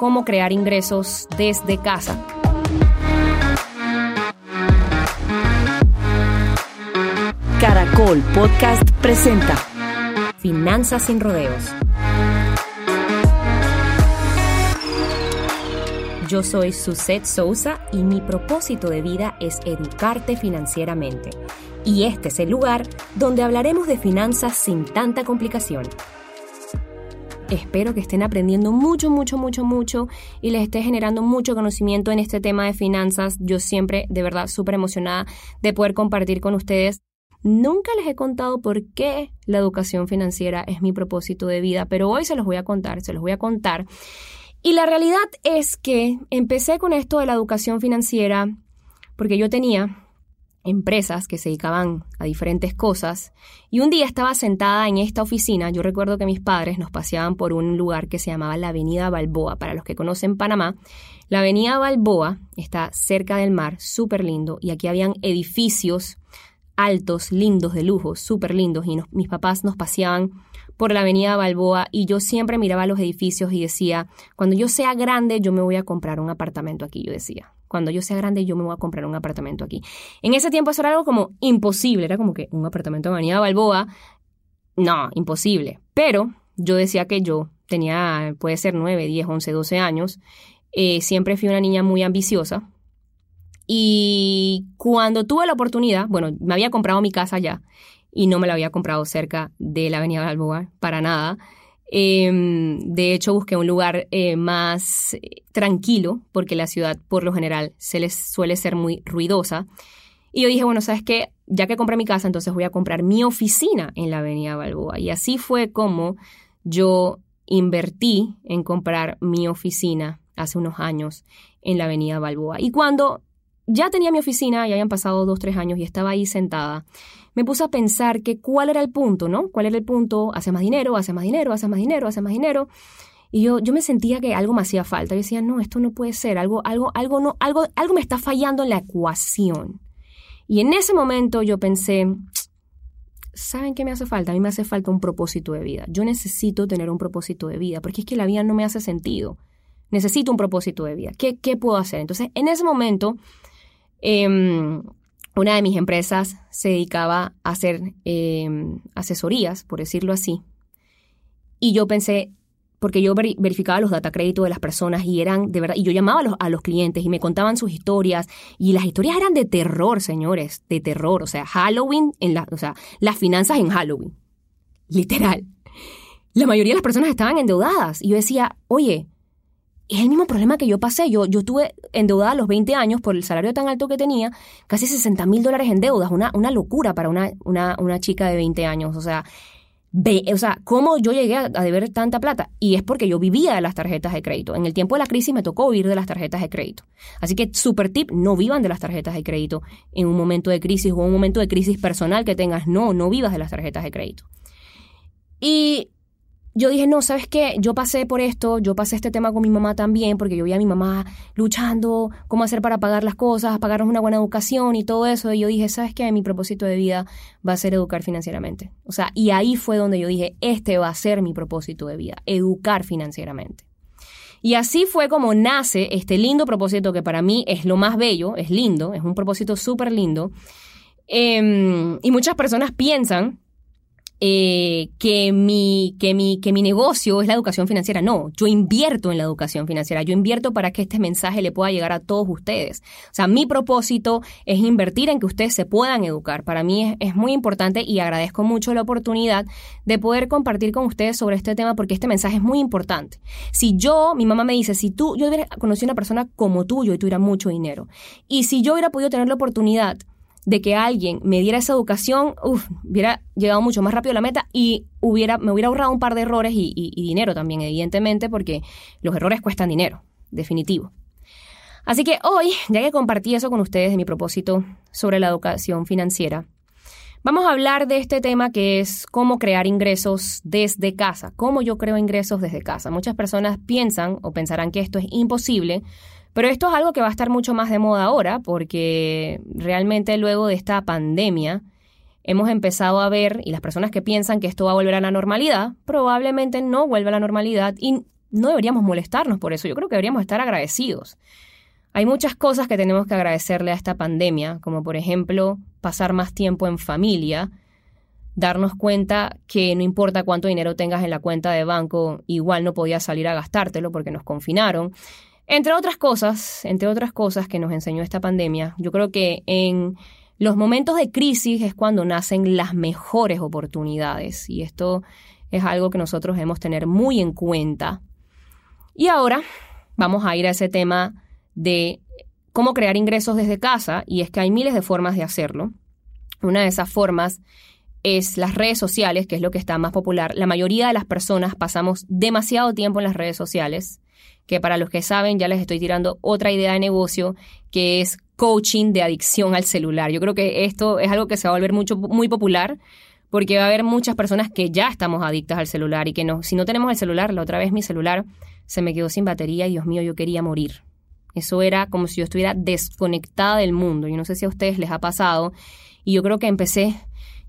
cómo crear ingresos desde casa. Caracol Podcast presenta Finanzas sin rodeos. Yo soy Suset Sousa y mi propósito de vida es educarte financieramente. Y este es el lugar donde hablaremos de finanzas sin tanta complicación. Espero que estén aprendiendo mucho, mucho, mucho, mucho y les esté generando mucho conocimiento en este tema de finanzas. Yo siempre, de verdad, súper emocionada de poder compartir con ustedes. Nunca les he contado por qué la educación financiera es mi propósito de vida, pero hoy se los voy a contar, se los voy a contar. Y la realidad es que empecé con esto de la educación financiera porque yo tenía empresas que se dedicaban a diferentes cosas. Y un día estaba sentada en esta oficina, yo recuerdo que mis padres nos paseaban por un lugar que se llamaba la Avenida Balboa, para los que conocen Panamá, la Avenida Balboa está cerca del mar, súper lindo, y aquí habían edificios altos, lindos, de lujo, súper lindos, y mis papás nos paseaban por la avenida Balboa y yo siempre miraba los edificios y decía, cuando yo sea grande yo me voy a comprar un apartamento aquí, yo decía, cuando yo sea grande yo me voy a comprar un apartamento aquí. En ese tiempo eso era algo como imposible, era como que un apartamento en avenida Balboa, no, imposible, pero yo decía que yo tenía, puede ser 9, 10, 11, 12 años, eh, siempre fui una niña muy ambiciosa, y cuando tuve la oportunidad, bueno, me había comprado mi casa ya y no me la había comprado cerca de la Avenida Balboa para nada. Em, de hecho, busqué un lugar eh, más tranquilo, porque la ciudad, por lo general, se les suele ser muy ruidosa. Y yo dije, bueno, ¿sabes qué? Ya que compré mi casa, entonces voy a comprar mi oficina en la Avenida Balboa. Y así fue como yo invertí en comprar mi oficina hace unos años en la Avenida Balboa. Y cuando ya tenía mi oficina, ya habían pasado dos, tres años y estaba ahí sentada, me puse a pensar que cuál era el punto, ¿no? ¿Cuál era el punto? Hace más dinero, hace más dinero, hace más dinero, hace más dinero. Y yo, yo me sentía que algo me hacía falta. Yo decía, no, esto no puede ser, algo, algo, algo, no, algo, algo me está fallando en la ecuación. Y en ese momento yo pensé, ¿saben qué me hace falta? A mí me hace falta un propósito de vida. Yo necesito tener un propósito de vida, porque es que la vida no me hace sentido. Necesito un propósito de vida. ¿Qué, qué puedo hacer? Entonces, en ese momento, eh, una de mis empresas se dedicaba a hacer em, asesorías, por decirlo así. Y yo pensé, porque yo verificaba los data créditos de las personas y eran de verdad, y yo llamaba a los, a los, clientes y me contaban sus historias, y las historias eran de terror, señores, de terror. O sea, Halloween, en la, o sea, las finanzas en Halloween. Literal. La mayoría de las personas estaban endeudadas. Y yo decía, oye, es el mismo problema que yo pasé. Yo, yo estuve endeudada a los 20 años por el salario tan alto que tenía, casi 60 mil dólares en deudas, una, una locura para una, una, una, chica de 20 años. O sea, ve, o sea, ¿cómo yo llegué a, deber tanta plata? Y es porque yo vivía de las tarjetas de crédito. En el tiempo de la crisis me tocó vivir de las tarjetas de crédito. Así que, super tip, no vivan de las tarjetas de crédito en un momento de crisis o un momento de crisis personal que tengas. No, no vivas de las tarjetas de crédito. Y yo dije, no, ¿sabes qué? Yo pasé por esto, yo pasé este tema con mi mamá también, porque yo vi a mi mamá luchando, cómo hacer para pagar las cosas, pagarnos una buena educación y todo eso. Y yo dije, ¿sabes qué? Mi propósito de vida va a ser educar financieramente. O sea, y ahí fue donde yo dije, este va a ser mi propósito de vida, educar financieramente. Y así fue como nace este lindo propósito que para mí es lo más bello, es lindo, es un propósito súper lindo. Em, y muchas personas piensan eh, que, mi, que, mi, que mi negocio es la educación financiera. No, yo invierto en la educación financiera. Yo invierto para que este mensaje le pueda llegar a todos ustedes. O sea, mi propósito es invertir en que ustedes se puedan educar. Para mí es, es muy importante y agradezco mucho la oportunidad de poder compartir con ustedes sobre este tema porque este mensaje es muy importante. Si yo, mi mamá me dice, si tú, yo hubiera conocido a una persona como tú, yo tuviera mucho dinero. Y si yo hubiera podido tener la oportunidad de que alguien me diera esa educación, hubiera llegado mucho más rápido a la meta y hubiera, me hubiera ahorrado un par de errores y, dinero también, evidentemente, porque los errores cuestan dinero, definitivo. Así que hoy, ya que compartí eso con ustedes de mi propósito sobre la educación financiera, vamos a hablar de este tema que es cómo crear ingresos desde casa, cómo yo creo ingresos desde casa. Muchas personas piensan o pensarán que esto es imposible pero esto es algo que va a estar mucho más de moda ahora porque realmente luego de esta pandemia hemos empezado a ver, y las personas que piensan que esto va a volver a la normalidad, probablemente no vuelva a la normalidad y no deberíamos molestarnos por eso, yo creo que deberíamos estar agradecidos. Hay muchas cosas que tenemos que agradecerle a esta pandemia, como por ejemplo pasar más tiempo en familia, darnos cuenta que no importa cuánto dinero tengas en la cuenta de banco, igual no podías salir a gastártelo porque nos confinaron. Entre otras cosas, entre otras cosas que nos enseñó esta pandemia, yo creo que en los momentos de crisis es cuando nacen las mejores oportunidades y esto es algo que nosotros debemos tener muy en cuenta. Y ahora vamos a ir a ese tema de cómo crear ingresos desde casa y es que hay miles de formas de hacerlo. Una de esas formas es las redes sociales, que es lo que está más popular. La mayoría de las personas pasamos demasiado tiempo en las redes sociales, que para los que saben ya les estoy tirando otra idea de negocio, que es coaching de adicción al celular. Yo creo que esto es algo que se va a volver mucho, muy popular porque va a haber muchas personas que ya estamos adictas al celular y que no, si no tenemos el celular, la otra vez mi celular se me quedó sin batería y Dios mío, yo quería morir. Eso era como si yo estuviera desconectada del mundo. Yo no sé si a ustedes les ha pasado. Y yo creo que empecé,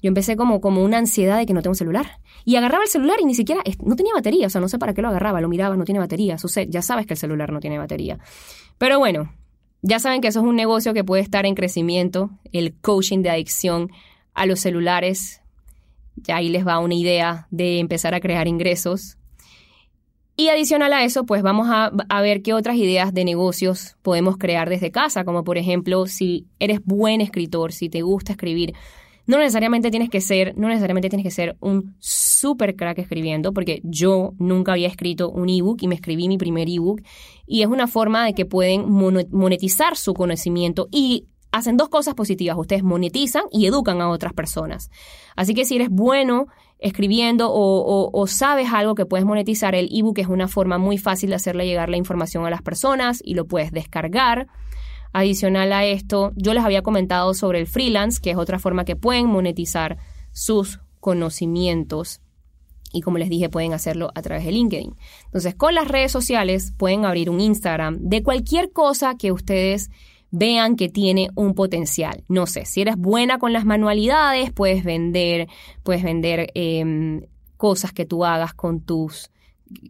yo empecé como, como una ansiedad de que no tengo celular. Y agarraba el celular y ni siquiera, no tenía batería. O sea, no sé para qué lo agarraba, lo miraba, no tiene batería. ya sabes que el celular no tiene batería. Pero bueno, ya saben que eso es un negocio que puede estar en crecimiento, el coaching de adicción a los celulares. Ya ahí les va una idea de empezar a crear ingresos. Y adicional a eso, pues vamos a, ver qué otras ideas de negocios podemos crear desde casa, como por ejemplo, si eres buen escritor, si te gusta escribir, no necesariamente tienes que ser, no necesariamente tienes que ser un super crack escribiendo, porque yo nunca había escrito un ebook y me escribí mi primer ebook y es una forma de que pueden monetizar su conocimiento y hacen dos cosas positivas, ustedes monetizan y educan a otras personas. Así que si eres bueno escribiendo o, sabes algo que puedes monetizar, el ebook es una forma muy fácil de hacerle llegar la información a las personas y lo puedes descargar. Adicional a esto, yo les había comentado sobre el freelance, que es otra forma que pueden monetizar sus conocimientos. Y como les dije, pueden hacerlo a través de LinkedIn. Entonces, con las redes sociales pueden abrir un Instagram de cualquier cosa que ustedes vean que tiene un potencial. No sé, si eres buena con las manualidades, puedes vender, puedes vender em, cosas que tú hagas con tus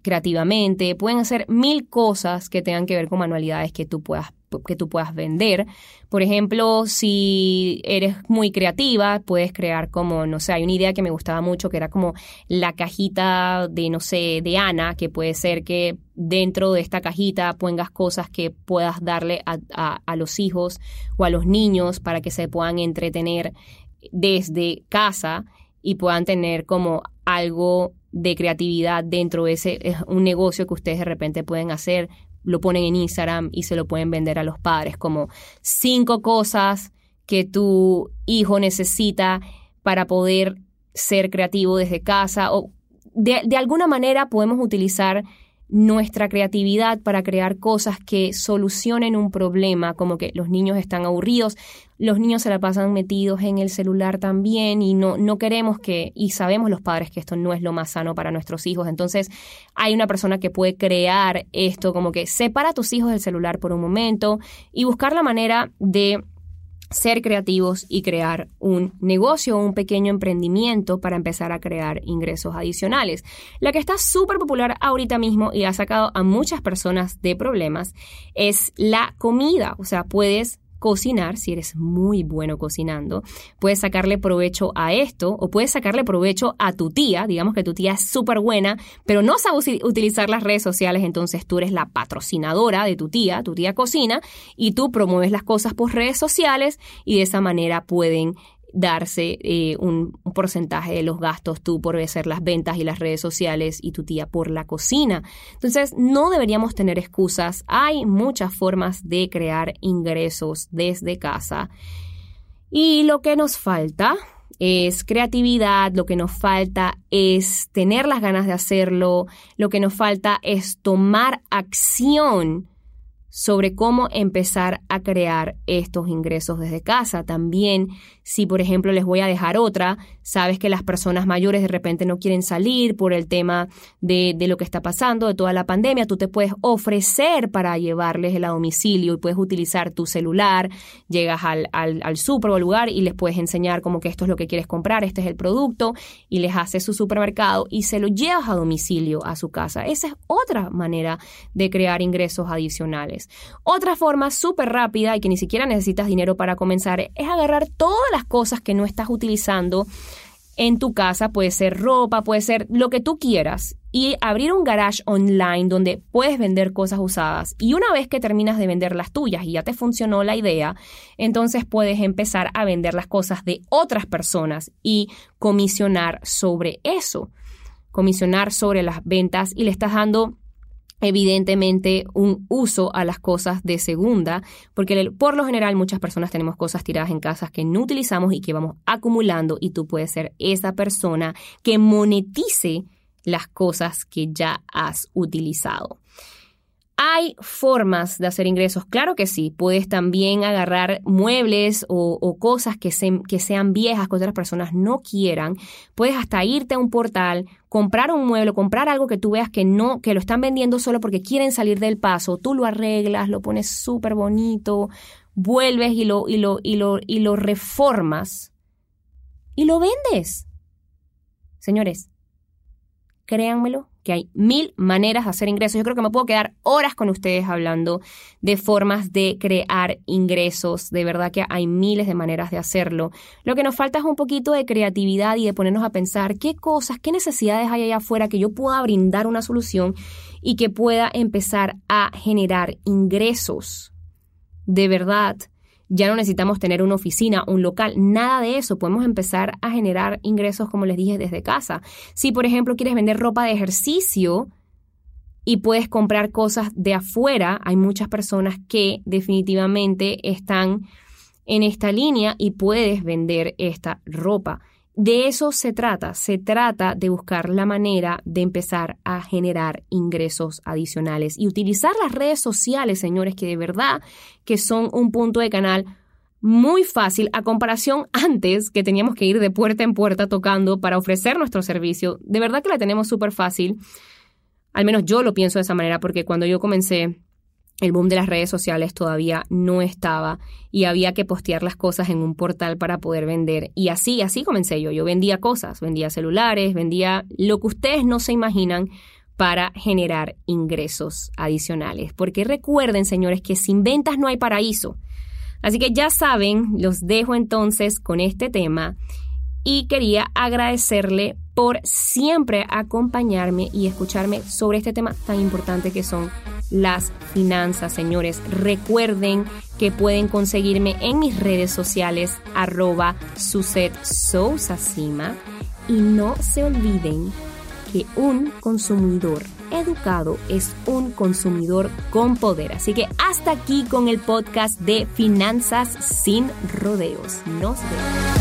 creativamente, pueden hacer mil cosas que tengan que ver con manualidades que tú puedas que tú puedas vender. Por ejemplo, si eres muy creativa, puedes crear como, no sé, hay una idea que me gustaba mucho que era como la cajita de, no sé, de Ana, que puede ser que dentro de esta cajita pongas cosas que puedas darle a, los hijos o a los niños para que se puedan entretener desde casa y puedan tener como algo de creatividad dentro de ese, es un negocio que ustedes de repente pueden hacer lo ponen en Instagram y se lo pueden vender a los padres, como cinco cosas que tu hijo necesita para poder ser creativo desde casa o de, de alguna manera podemos utilizar nuestra creatividad para crear cosas que solucionen un problema, como que los niños están aburridos, los niños se la pasan metidos en el celular también y no, no queremos que, y sabemos los padres que esto no es lo más sano para nuestros hijos, entonces hay una persona que puede crear esto, como que separa a tus hijos del celular por un momento y buscar la manera de ser creativos y crear un negocio o un pequeño emprendimiento para empezar a crear ingresos adicionales. La que está súper popular ahorita mismo y ha sacado a muchas personas de problemas es la comida. O sea, puedes cocinar, si eres muy bueno cocinando, puedes sacarle provecho a esto o puedes sacarle provecho a tu tía, digamos que tu tía es súper buena, pero no sabe utilizar las redes sociales, entonces tú eres la patrocinadora de tu tía, tu tía cocina y tú promueves las cosas por redes sociales y de esa manera pueden darse eh, un, porcentaje de los gastos tú por hacer las ventas y las redes sociales y tu tía por la cocina. Entonces, no deberíamos tener excusas. Hay muchas formas de crear ingresos desde casa. Y lo que nos falta es creatividad, lo que nos falta es tener las ganas de hacerlo, lo que nos falta es tomar acción sobre cómo empezar a crear estos ingresos desde casa. También, si por ejemplo les voy a dejar otra, sabes que las personas mayores de repente no quieren salir por el tema de, lo que está pasando, de toda la pandemia, tú te puedes ofrecer para llevarles el a domicilio y puedes utilizar tu celular, llegas al, al, al super o lugar y les puedes enseñar como que esto es lo que quieres comprar, este es el producto y les haces su supermercado y se lo llevas a domicilio a su casa. Esa es otra manera de crear ingresos adicionales. Otra forma súper rápida y que ni siquiera necesitas dinero para comenzar es agarrar todas las cosas que no estás utilizando en tu casa, puede ser ropa, puede ser lo que tú quieras, y abrir un garage online donde puedes vender cosas usadas. Y una vez que terminas de vender las tuyas y ya te funcionó la idea, entonces puedes empezar a vender las cosas de otras personas y comisionar sobre eso. Comisionar sobre las ventas y le estás dando evidentemente un uso a las cosas de segunda, porque por lo general muchas personas tenemos cosas tiradas en casas que no utilizamos y que vamos acumulando y tú puedes ser esa persona que monetice las cosas que ya has utilizado. ¿Hay formas de hacer ingresos? Claro que sí. Puedes también agarrar muebles o, cosas que, que sean viejas, que otras personas no quieran. Puedes hasta irte a un portal, comprar un mueble, comprar algo que tú veas que no, que lo están vendiendo solo porque quieren salir del paso. Tú lo arreglas, lo pones súper bonito, vuelves y lo, y, lo, y, lo, y lo reformas y lo vendes. Señores, créanmelo, que hay mil maneras de hacer ingresos. Yo creo que me puedo quedar horas con ustedes hablando de formas de crear ingresos. De verdad que hay miles de maneras de hacerlo. Lo que nos falta es un poquito de creatividad y de ponernos a pensar qué cosas, qué necesidades hay allá afuera que yo pueda brindar una solución y que pueda empezar a generar ingresos. De verdad, ya no necesitamos tener una oficina, un local, nada de eso. Podemos empezar a generar ingresos, como les dije, desde casa. Si, por ejemplo, quieres vender ropa de ejercicio y puedes comprar cosas de afuera, hay muchas personas que definitivamente están en esta línea y puedes vender esta ropa. De eso se trata, se trata de buscar la manera de empezar a generar ingresos adicionales y utilizar las redes sociales, señores, que de verdad que son un punto de canal muy fácil a comparación antes que teníamos que ir de puerta en puerta tocando para ofrecer nuestro servicio. De verdad que la tenemos súper fácil. Al menos yo lo pienso de esa manera porque cuando yo comencé el boom de las redes sociales todavía no estaba y había que postear las cosas en un portal para poder vender. Y así, así comencé yo. Yo vendía cosas, vendía celulares, vendía lo que ustedes no se imaginan para generar ingresos adicionales. Porque recuerden, señores, que sin ventas no hay paraíso. Así que ya saben, los dejo entonces con este tema y quería agradecerle por siempre acompañarme y escucharme sobre este tema tan importante que son las finanzas, señores. Recuerden que pueden conseguirme en mis redes sociales arroba Suset y no se olviden que un consumidor educado es un consumidor con poder. Así que hasta aquí con el podcast de Finanzas sin rodeos. Nos vemos.